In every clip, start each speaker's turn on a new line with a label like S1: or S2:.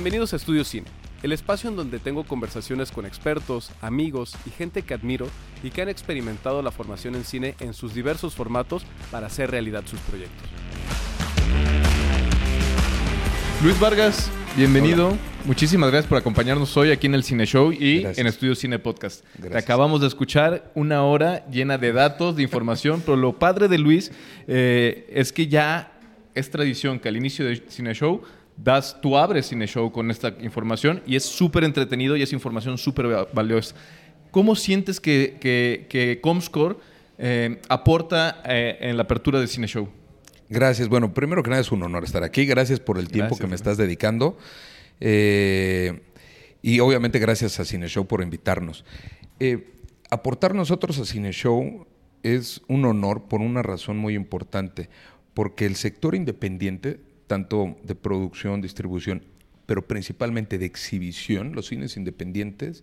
S1: Bienvenidos a Estudio Cine, el espacio en donde tengo conversaciones con expertos, amigos y gente que admiro y que han experimentado la formación en cine en sus diversos formatos para hacer realidad sus proyectos. Luis Vargas, bienvenido. Muchísimas gracias por acompañarnos hoy aquí en el Cine Show y
S2: Gracias.
S1: en Estudio Cine Podcast. Te acabamos de escuchar una hora llena de datos, de información, pero lo padre de Luis eh, es que ya es tradición que al inicio de Cine Show das, tú abres Cine Show con esta información y es súper entretenido y es información súper va- valiosa. ¿Cómo sientes que, que, que Comscore eh, aporta eh, en la apertura de Cine Show?
S2: Gracias. Bueno, primero que nada es un honor estar aquí. Gracias por el tiempo
S1: Gracias,
S2: que me estás dedicando. Eh, y obviamente gracias a Cine Show por invitarnos. Eh, aportar nosotros a Cine Show es un honor por una razón muy importante, porque el sector independiente, tanto de producción, distribución, pero principalmente de exhibición, los cines independientes,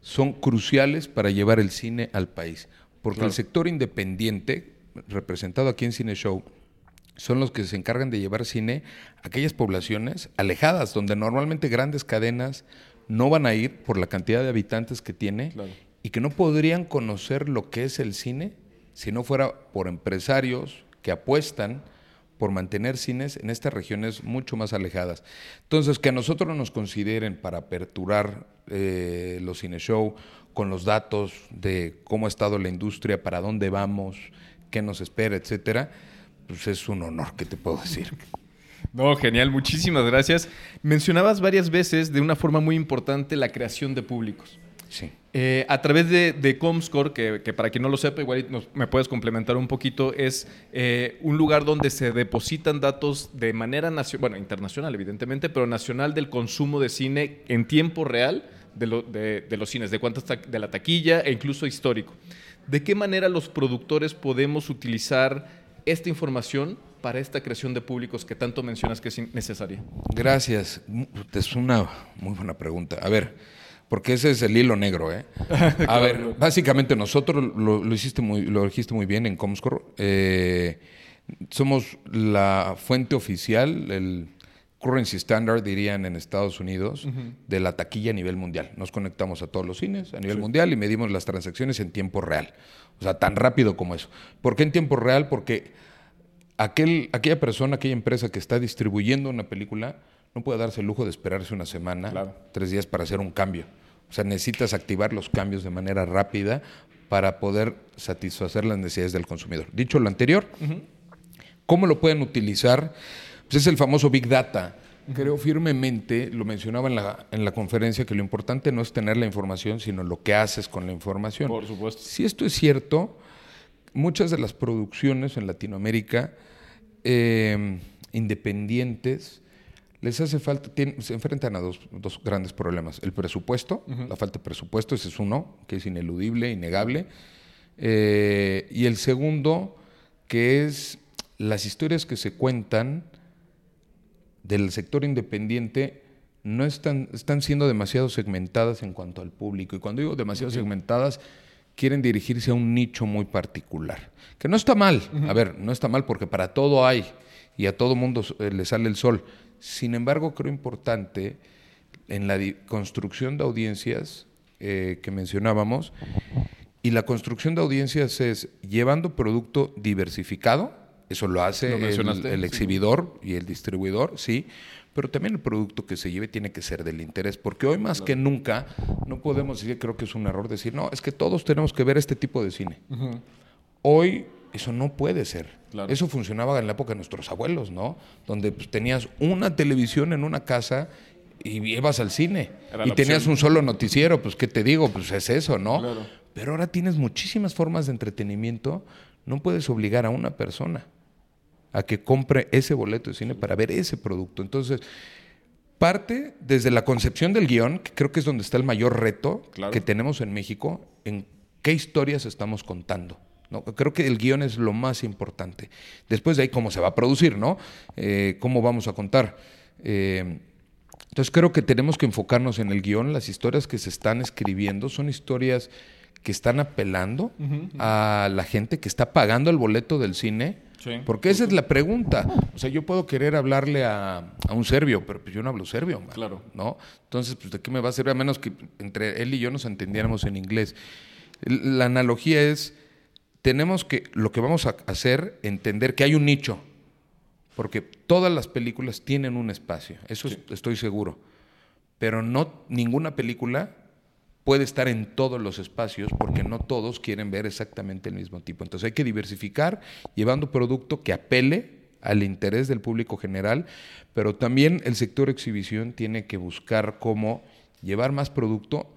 S2: son cruciales para llevar el cine al país. Porque
S1: Claro.
S2: el sector independiente, representado aquí en Cine Show, son los que se encargan de llevar cine a aquellas poblaciones alejadas, donde normalmente grandes cadenas no van a ir por la cantidad de habitantes que tiene
S1: Claro.
S2: y que no podrían conocer lo que es el cine si no fuera por empresarios que apuestan por mantener cines en estas regiones mucho más alejadas. Entonces, que a nosotros nos consideren para aperturar eh, los cine show con los datos de cómo ha estado la industria, para dónde vamos, qué nos espera, etcétera, pues es un honor, ¿qué te puedo decir?
S1: No, genial, muchísimas gracias. Mencionabas varias veces de una forma muy importante la creación de públicos.
S2: Sí.
S1: Eh, a través de, de Comscore, que, que para quien no lo sepa, igual nos- me puedes complementar un poquito, es eh, un lugar donde se depositan datos de manera nacional, bueno, internacional evidentemente, pero nacional del consumo de cine en tiempo real de, lo- de- de los cines, de cuántas ta- de la taquilla e incluso histórico. ¿De qué manera los productores podemos utilizar esta información para esta creación de públicos que tanto mencionas que es necesaria?
S2: Gracias. Es una muy buena pregunta. A ver, porque ese es el hilo negro, ¿eh? A ver, básicamente nosotros lo, lo hiciste muy, lo dijiste muy bien en Comscore. eh, somos la fuente oficial, el currency standard, dirían en Estados Unidos, de la taquilla a nivel mundial. Nos conectamos a todos los cines a nivel mundial y medimos las transacciones en tiempo real. O sea, tan rápido como eso. ¿Por qué en tiempo real? Porque aquel, aquella persona, aquella empresa que está distribuyendo una película no puede darse el lujo de esperarse una semana,
S1: Claro.
S2: tres días para hacer un cambio. O sea, necesitas activar los cambios de manera rápida para poder satisfacer las necesidades del consumidor. Dicho lo anterior, ¿cómo lo pueden utilizar? Pues es el famoso Big Data. Creo firmemente, lo mencionaba en la, en la conferencia, que lo importante no es tener la información, sino lo que haces con la información.
S1: Por supuesto.
S2: Si esto es cierto, muchas de las producciones en Latinoamérica eh, independientes les hace falta, se enfrentan a dos, dos grandes problemas. El presupuesto, la falta de presupuesto, ese es uno, que es ineludible, innegable. Eh, y el segundo, que es las historias que se cuentan del sector independiente no están, están siendo demasiado segmentadas en cuanto al público. Y cuando digo demasiado segmentadas, quieren dirigirse a un nicho muy particular. Que no está mal, a ver, no está mal porque para todo hay y a todo mundo eh, le sale el sol. Sin embargo, creo importante en la construcción de audiencias eh, que mencionábamos, y la construcción de audiencias es llevando producto diversificado, eso lo hace
S1: Lo
S2: el, el
S1: sí.
S2: exhibidor y el distribuidor, sí, pero también el producto que se lleve tiene que ser del interés, porque hoy más que nunca no podemos decir, creo que es un error decir, no, es que todos tenemos que ver este tipo de cine. Hoy eso no puede ser.
S1: Claro.
S2: Eso funcionaba en la época de nuestros abuelos, ¿no? Donde pues, tenías una televisión en una casa y ibas al cine.
S1: Era
S2: y tenías
S1: opción.
S2: un solo noticiero, pues, ¿qué te digo? Pues es eso, ¿no?
S1: Claro.
S2: Pero ahora tienes muchísimas formas de entretenimiento. No puedes obligar a una persona a que compre ese boleto de cine para ver ese producto. Entonces, parte desde la concepción del guion, que creo que es donde está el mayor reto
S1: Claro.
S2: que tenemos en México, en qué historias estamos contando. ¿No? Creo que el guion es lo más importante. Después de ahí, cómo se va a producir, ¿no? Eh, cómo vamos a contar. Eh, entonces creo que tenemos que enfocarnos en el guion. Las historias que se están escribiendo son historias que están apelando a la gente que está pagando el boleto del cine Porque esa es la pregunta. O sea, yo puedo querer hablarle a, un serbio, pero pues yo no hablo serbio.
S1: Claro.
S2: ¿No? Entonces, pues, ¿de qué me va a servir? A menos que entre él y yo nos entendiéramos en inglés. La analogía es, tenemos que, lo que vamos a hacer, entender que hay un nicho. Porque todas las películas tienen un espacio. Eso estoy seguro. Pero no ninguna película puede estar en todos los espacios porque no todos quieren ver exactamente el mismo tipo. Entonces hay que diversificar llevando producto que apele al interés del público general, pero también el sector exhibición tiene que buscar cómo llevar más producto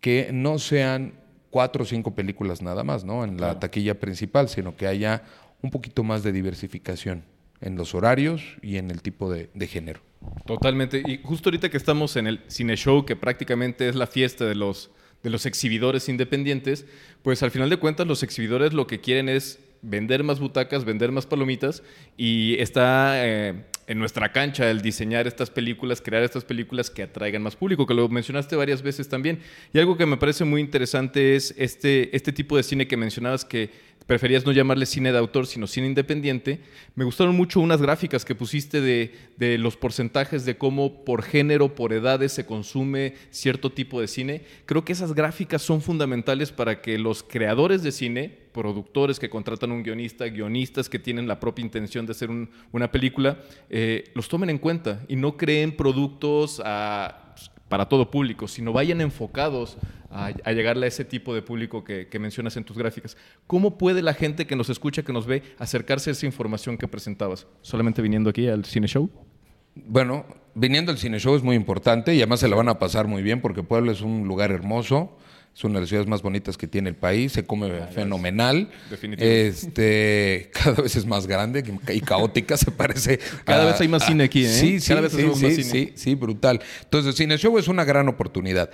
S2: que no sean cuatro o cinco películas nada más, ¿no? En la taquilla principal, sino que haya un poquito más de diversificación en los horarios y en el tipo de género.
S1: Totalmente. Y justo ahorita que estamos en el cine show, que prácticamente es la fiesta de los, de los exhibidores independientes, pues al final de cuentas los exhibidores lo que quieren es vender más butacas, vender más palomitas y está eh, en nuestra cancha el diseñar estas películas, crear estas películas que atraigan más público, que lo mencionaste varias veces también. Y algo que me parece muy interesante es este, este tipo de cine que mencionabas que preferías no llamarle cine de autor, sino cine independiente. Me gustaron mucho unas gráficas que pusiste de, de, los porcentajes de cómo por género, por edades se consume cierto tipo de cine. Creo que esas gráficas son fundamentales para que los creadores de cine, productores que contratan un guionista, guionistas que tienen la propia intención de hacer una película, eh, los tomen en cuenta y no creen productos para todo público, sino vayan enfocados a, llegarle a ese tipo de público que, mencionas en tus gráficas. ¿Cómo puede la gente que nos escucha, que nos ve, acercarse a esa información que presentabas? ¿Solamente viniendo aquí al Cine Show?
S2: Bueno, viniendo al Cine Show es muy importante y además se la van a pasar muy bien porque Puebla es un lugar hermoso. Es una de las ciudades más bonitas que tiene el país, se come fenomenal. Definitivamente. Este, cada vez es más grande y caótica, se parece.
S1: Cada vez hay más cine aquí, ¿eh?
S2: Sí, sí, cada vez sí, sí, más cine. sí, sí, brutal. Entonces, Cine Show es una gran oportunidad.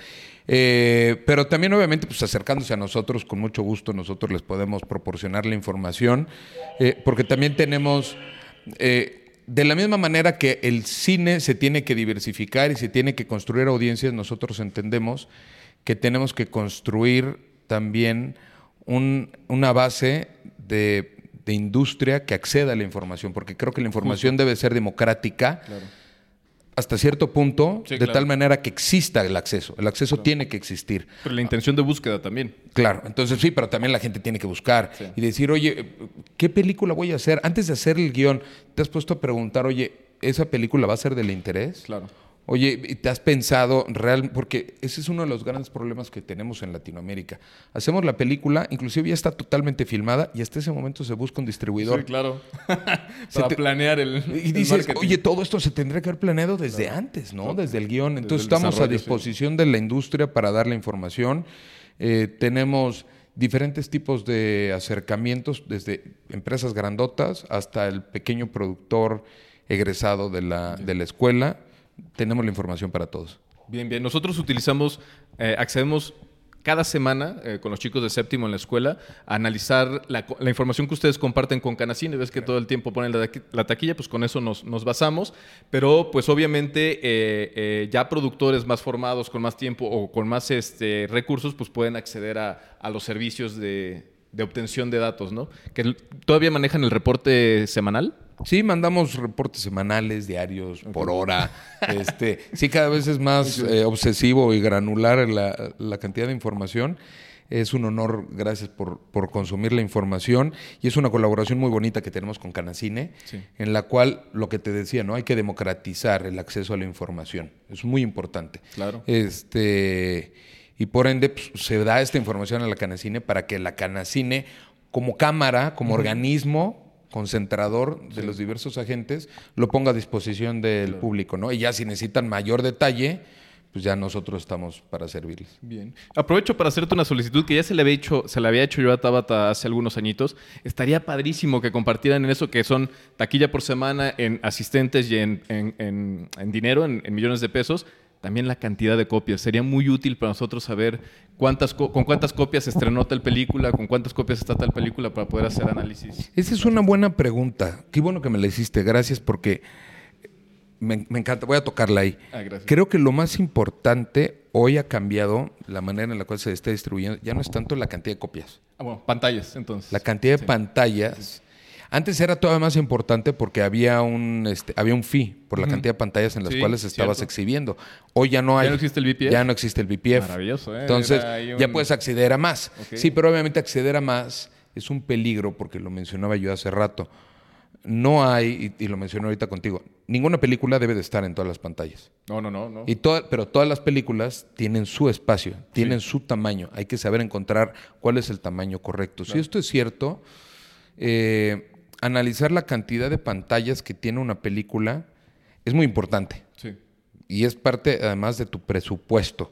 S2: Eh, pero también, obviamente, pues acercándose a nosotros, con mucho gusto, nosotros les podemos proporcionar la información, eh, porque también tenemos, eh, de la misma manera que el cine se tiene que diversificar y se tiene que construir audiencias, nosotros entendemos que tenemos que construir también una base de, industria que acceda a la información, porque creo que la información debe ser democrática. Claro hasta cierto punto, de tal manera que exista el acceso. El acceso tiene que existir.
S1: Pero la intención de búsqueda también.
S2: Claro, entonces sí, pero también la gente tiene que buscar y decir, oye, ¿qué película voy a hacer? Antes de hacer el guion, ¿te has puesto a preguntar, oye, ¿esa película va a ser del interés?
S1: Claro.
S2: Oye, ¿te has pensado real? Porque ese es uno de los grandes problemas que tenemos en Latinoamérica. Hacemos la película, inclusive ya está totalmente filmada y hasta ese momento se busca un distribuidor.
S1: Sí, claro. Para planear el.
S2: Y dices, oye, todo esto se tendría que haber planeado desde antes, ¿no? Desde el guion. Entonces estamos a disposición de la industria para dar la información. Eh, tenemos diferentes tipos de acercamientos, desde empresas grandotas hasta el pequeño productor egresado de la, de la escuela tenemos la información para todos.
S1: Bien, bien. Nosotros utilizamos, eh, accedemos cada semana eh, con los chicos de séptimo en la escuela a analizar la, información que ustedes comparten con Canacine. Ves que todo el tiempo ponen la, taquilla, pues con eso nos, basamos. Pero pues obviamente eh, ya productores más formados, con más tiempo o con más este, recursos, pues pueden acceder a, a los servicios de, de obtención de datos, ¿no? Que todavía manejan el reporte semanal.
S2: Sí, mandamos reportes semanales, diarios, por hora. Este, sí, cada vez es más eh, obsesivo y granular la, cantidad de información. Es un honor, gracias por, consumir la información. Y es una colaboración muy bonita que tenemos con Canacine, en la cual, lo que te decía, ¿no? Hay que democratizar el acceso a la información. Es muy importante.
S1: Claro.
S2: Este, y por ende, pues, se da esta información a la Canacine para que la Canacine, como cámara, como organismo, concentrador de los diversos agentes, lo ponga a disposición del público, ¿no? Y ya si necesitan mayor detalle, pues ya nosotros estamos para servirles.
S1: Bien. Aprovecho para hacerte una solicitud que ya se le había hecho, se le había hecho yo a Tabata hace algunos añitos. Estaría padrísimo que compartieran en eso que son taquilla por semana en asistentes y en, en, en dinero, en millones de pesos también la cantidad de copias. Sería muy útil para nosotros saber cuántas con cuántas copias se estrenó tal película, con cuántas copias está tal película para poder hacer análisis.
S2: Esa es una buena pregunta. Qué bueno que me la hiciste. Gracias porque me, encanta. Voy a tocarla ahí. Ah, Creo que lo más importante hoy ha cambiado la manera en la cual se está distribuyendo. Ya no es tanto la cantidad de copias.
S1: Ah, bueno, pantallas, entonces.
S2: La cantidad de pantallas. Antes era todavía más importante porque había un, este, había un fee por la cantidad de pantallas en las
S1: Sí,
S2: cuales estabas
S1: cierto.
S2: exhibiendo. Hoy ya no hay.
S1: ¿Ya no existe el VPF?
S2: Ya no existe el VPF.
S1: Maravilloso, ¿eh?
S2: Entonces, ya puedes acceder a más. Sí, pero obviamente acceder a más es un peligro porque lo mencionaba yo hace rato. No hay, y, y lo mencioné ahorita contigo, ninguna película debe de estar en todas las pantallas.
S1: No, no, no. no.
S2: Y toda- pero todas las películas tienen su espacio, tienen su tamaño. Hay que saber encontrar cuál es el tamaño correcto. Si esto es cierto, eh, analizar la cantidad de pantallas que tiene una película es muy importante.
S1: Sí.
S2: Y es parte, además, de tu presupuesto.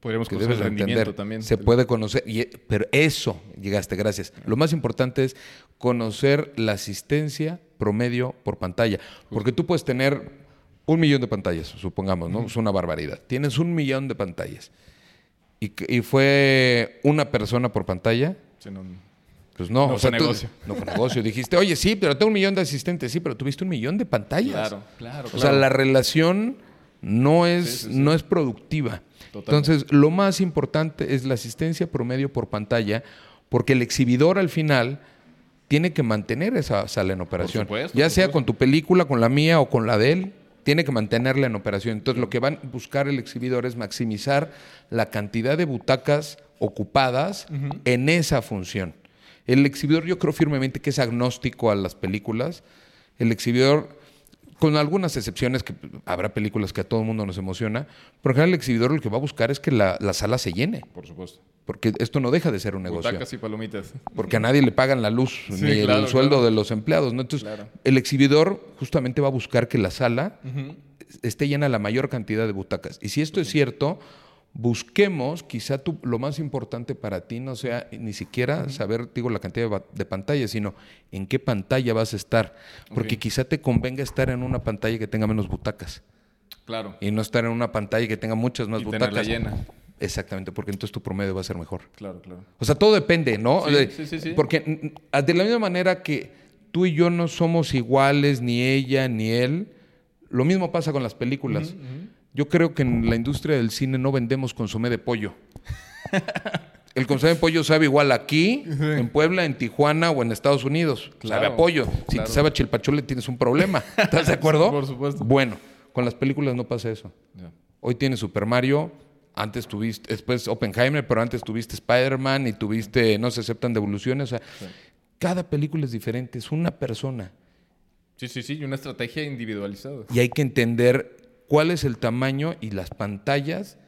S1: Podríamos
S2: Que
S1: conocer
S2: debes
S1: el rendimiento
S2: entender.
S1: también.
S2: Se puede conocer, y- pero eso, llegaste, gracias. Lo más importante es conocer la asistencia promedio por pantalla. Porque tú puedes tener un millón de pantallas, supongamos, ¿no? Es una barbaridad. Tienes un millón de pantallas. Y, y fue una persona por pantalla.
S1: Sí, no-
S2: Pues no,
S1: No
S2: o sea,
S1: fue
S2: tú-
S1: negocio.
S2: no fue negocio. Dijiste, oye, sí, pero tengo un millón de asistentes. Sí, pero tuviste un millón de pantallas.
S1: Claro, claro,
S2: O sea, la relación no es,
S1: Sí, sí, sí.
S2: no es productiva.
S1: Totalmente.
S2: Entonces, lo más importante es la asistencia promedio por pantalla, porque el exhibidor al final tiene que mantener esa sala en operación.
S1: supuesto,
S2: ya
S1: por
S2: sea
S1: supuesto.
S2: con tu película, con la mía o con la de él, tiene que mantenerla en operación. Entonces, lo que van a buscar el exhibidor es maximizar la cantidad de butacas ocupadas en esa función. El exhibidor, yo creo firmemente que es agnóstico a las películas. El exhibidor, con algunas excepciones, que habrá películas que a todo el mundo nos emociona, pero en general el exhibidor lo que va a buscar es que la, la sala se llene,
S1: Por supuesto.
S2: porque esto no deja de ser un negocio.
S1: Butacas y palomitas.
S2: Porque a nadie le pagan la luz
S1: Sí,
S2: ni
S1: claro,
S2: el sueldo
S1: claro.
S2: de los empleados. ¿no? Entonces,
S1: Claro.
S2: el exhibidor justamente va a buscar que la sala esté llena la mayor cantidad de butacas. Y si esto es cierto, busquemos, quizá tú, lo más importante para ti no sea ni siquiera saber, digo, la cantidad de, de pantallas, sino en qué pantalla vas a estar. Porque quizá te convenga estar en una pantalla que tenga menos butacas
S1: Claro.
S2: y no estar en una pantalla que tenga muchas más
S1: Y
S2: butacas.
S1: llena.
S2: Exactamente, porque entonces tu promedio va a ser mejor.
S1: Claro, claro.
S2: O sea, todo depende, ¿no?
S1: Sí, sí, sí, sí.
S2: Porque de la misma manera que tú y yo no somos iguales, ni ella, ni él, lo mismo pasa con las películas. Yo creo que en la industria del cine no vendemos consomé de pollo. El consomé de pollo sabe igual aquí, en Puebla, en Tijuana o en Estados Unidos.
S1: Claro,
S2: sabe a pollo. Si
S1: claro.
S2: te sabe a chilpachole tienes un problema. ¿Estás de acuerdo?
S1: Por supuesto.
S2: Bueno, con las películas no pasa eso. Hoy tienes Super Mario, antes tuviste, después Oppenheimer, pero antes tuviste Spider-Man y tuviste No se aceptan devoluciones. O sea, cada película es diferente, es una persona.
S1: Sí, sí, sí. Y una estrategia individualizada.
S2: Y hay que entender cuál es el tamaño y las pantallas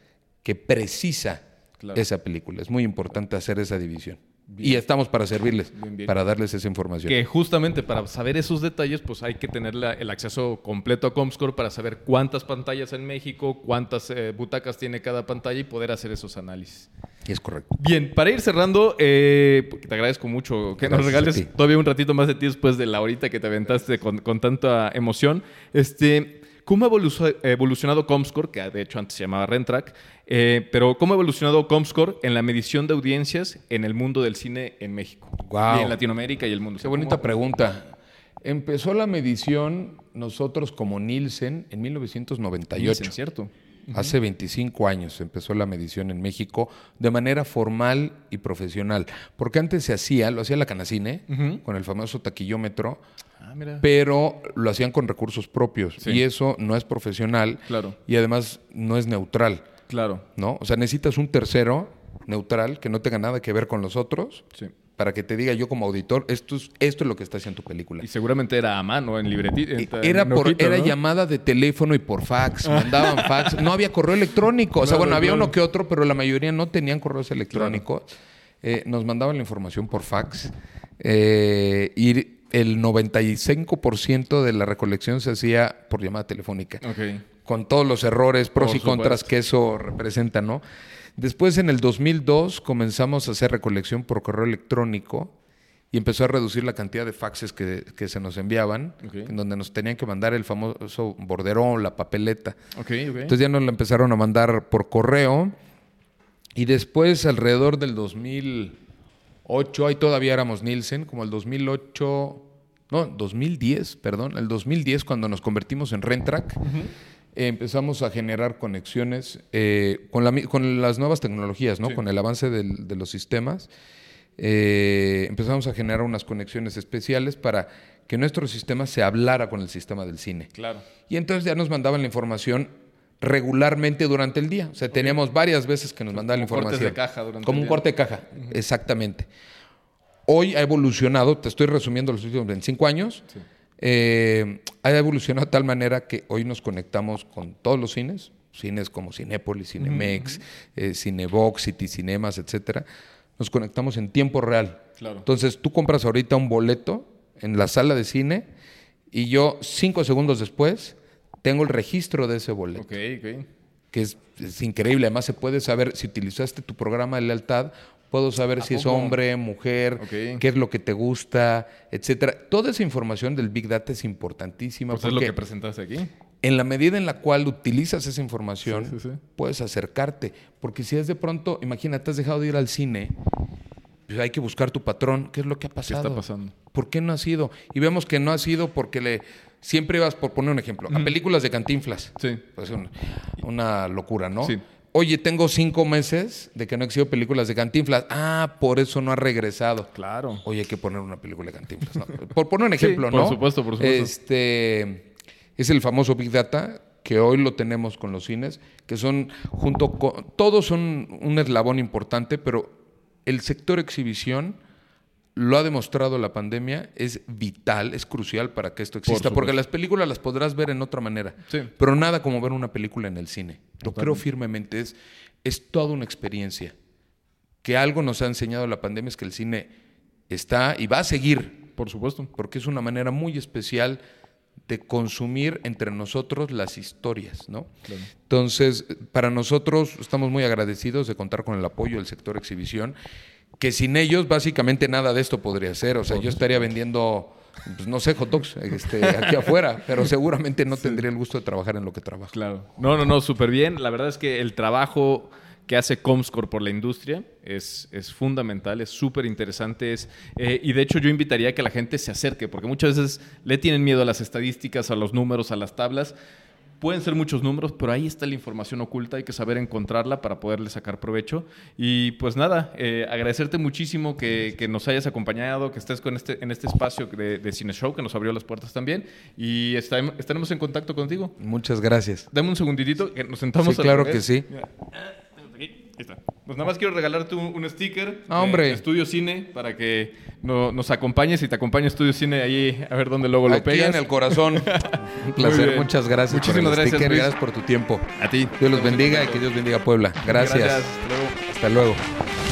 S2: que precisa
S1: Claro.
S2: esa película. Es muy importante hacer esa división. Y estamos para servirles,
S1: Bien, bien.
S2: para darles esa información.
S1: Que justamente para saber esos detalles, pues hay que tener la- el acceso completo a Comscore para saber cuántas pantallas en México, cuántas eh, butacas tiene cada pantalla y poder hacer esos análisis.
S2: Es correcto.
S1: Bien, para ir cerrando, eh, porque te agradezco mucho que nos
S2: Gracias
S1: regales todavía un ratito más de ti después de la horita que te aventaste con, con tanta emoción. Este, ¿Cómo ha evolu- evolucionado Comscore, que de hecho antes se llamaba Rentrack, eh, pero cómo ha evolucionado Comscore en la medición de audiencias en el mundo del cine en México? Y en Latinoamérica y el mundo.
S2: Qué bonita pregunta. Empezó la medición nosotros como Nielsen en 1998.
S1: Nielsen, ¿cierto?
S2: Hace 25 años empezó la medición en México de manera formal y profesional. Porque antes se hacía, lo hacía la Canacine, con el famoso taquillómetro,
S1: Ah, mira.
S2: pero lo hacían con recursos propios.
S1: Sí.
S2: Y eso no es profesional
S1: Claro.
S2: y además no es neutral,
S1: Claro.
S2: ¿no? O sea, necesitas un tercero neutral que no tenga nada que ver con los otros
S1: Sí.
S2: Para que te diga yo como auditor, esto es, esto es lo que está haciendo tu película.
S1: Y seguramente era a mano, en libretita. en-
S2: Era, por, era
S1: ¿no?
S2: llamada de teléfono y por fax. Mandaban fax. No había correo electrónico. O sea,
S1: Claro,
S2: bueno, había
S1: claro.
S2: uno que otro, pero la mayoría no tenían correos electrónicos. Eh, nos mandaban la información por fax. eh, y el 95% de la recolección se hacía por llamada telefónica. Con todos los errores, pros
S1: Por
S2: y contras que eso representa, ¿no? Después, en el 2002, comenzamos a hacer recolección por correo electrónico y empezó a reducir la cantidad de faxes que, que se nos enviaban, en donde nos tenían que mandar el famoso borderón, la papeleta.
S1: Ok, ok.
S2: Entonces ya nos la empezaron a mandar por correo y después, alrededor del 2008, ahí todavía éramos Nielsen, como el 2008, no, 2010, perdón, el 2010 cuando nos convertimos en Rentrack. Empezamos a generar conexiones eh, con, la mi- con las nuevas tecnologías, ¿no?
S1: Sí.
S2: con el avance del- de los sistemas. eh, empezamos a generar unas conexiones especiales para que nuestro sistema se hablara con el sistema del cine.
S1: Claro.
S2: Y entonces ya nos mandaban la información regularmente durante el día. O sea, teníamos varias veces que nos mandaban la
S1: Como cortes
S2: información.
S1: de caja durante
S2: Como
S1: el
S2: un
S1: día.
S2: corte de caja, exactamente. Hoy ha evolucionado, te estoy resumiendo los últimos 25 años,
S1: Sí.
S2: Eh, ha evolucionado de tal manera que hoy nos conectamos con todos los cines, cines como Cinépolis, Cinemex, eh, Cinebox, City Cinemas, etcétera. Nos conectamos en tiempo real.
S1: Claro.
S2: Entonces tú compras ahorita un boleto en la sala de cine y yo cinco segundos después tengo el registro de ese boleto
S1: Ok, ok.
S2: que es, es increíble. Además, se puede saber si utilizaste tu programa de lealtad, puedo saber
S1: ¿A
S2: si es hombre, mujer, qué es lo que te gusta, etcétera. Toda esa información del Big Data es importantísima
S1: Pues es lo
S2: porque
S1: que presentaste aquí.
S2: en la medida en la cual utilizas esa información,
S1: Sí, sí, sí.
S2: puedes acercarte. Porque si es de pronto, imagínate, has dejado de ir al cine, pues hay que buscar tu patrón. ¿Qué es lo que ha
S1: ¿Qué
S2: pasado?
S1: está pasando?
S2: ¿Por qué no ha sido? Y vemos que no ha sido porque le siempre ibas, por poner un ejemplo, a películas de Cantinflas.
S1: Sí.
S2: Pues una, una locura, ¿no?
S1: Sí.
S2: Oye, tengo cinco meses de que no exhibo películas de Cantinflas. Ah, por eso no ha regresado.
S1: Claro.
S2: Oye, hay que poner una película de Cantinflas. ¿no? Por poner un
S1: Sí,
S2: ejemplo,
S1: por
S2: ¿no?
S1: supuesto, por supuesto.
S2: Este es el famoso Big Data que hoy lo tenemos con los cines, que son junto con todos son un eslabón importante, pero el sector exhibición lo ha demostrado la pandemia, es vital, es crucial para que esto exista, porque las películas las podrás ver en otra manera,
S1: Sí.
S2: pero nada como ver una película en el cine. Lo creo firmemente, es, es toda una experiencia. Que algo nos ha enseñado la pandemia es que el cine está y va a seguir,
S1: Por supuesto.
S2: porque es una manera muy especial de consumir entre nosotros las historias, ¿no?
S1: Claro.
S2: Entonces, para nosotros estamos muy agradecidos de contar con el apoyo del sector exhibición, que sin ellos básicamente nada de esto podría ser. O sea, yo estaría vendiendo, pues, no sé, hot dogs este, aquí afuera, pero seguramente no tendría el gusto de trabajar en lo que trabajo.
S1: Claro. No, no, no, súper bien. La verdad es que el trabajo que hace Comscore por la industria es, es fundamental, es súper interesante. es, eh, y de hecho yo invitaría a que la gente se acerque, porque muchas veces le tienen miedo a las estadísticas, a los números, a las tablas. Pueden ser muchos números, pero ahí está la información oculta, hay que saber encontrarla para poderle sacar provecho. Y pues nada, eh, agradecerte muchísimo que, que nos hayas acompañado, que estés con este, en este espacio de, de Cine Show, que nos abrió las puertas también. Y estaremos- estaremos en contacto contigo.
S2: Muchas gracias.
S1: Dame un segunditito que nos sentamos.
S2: Sí, claro que sí.
S1: Ah. Ahí está. Pues nada más quiero regalarte un, un sticker.
S2: Ah, hombre.
S1: de Estudio Cine para que no- nos acompañes y te acompañe Estudio Cine ahí a ver dónde luego lo
S2: Aquí
S1: pegas.
S2: en el corazón. Un placer. Muchas gracias
S1: Muchísimas
S2: por el
S1: gracias,
S2: sticker,
S1: Luis.
S2: gracias por tu tiempo.
S1: A ti.
S2: Dios los bendiga y que Dios bendiga a Puebla. Gracias.
S1: Gracias. Hasta luego.
S2: Hasta luego.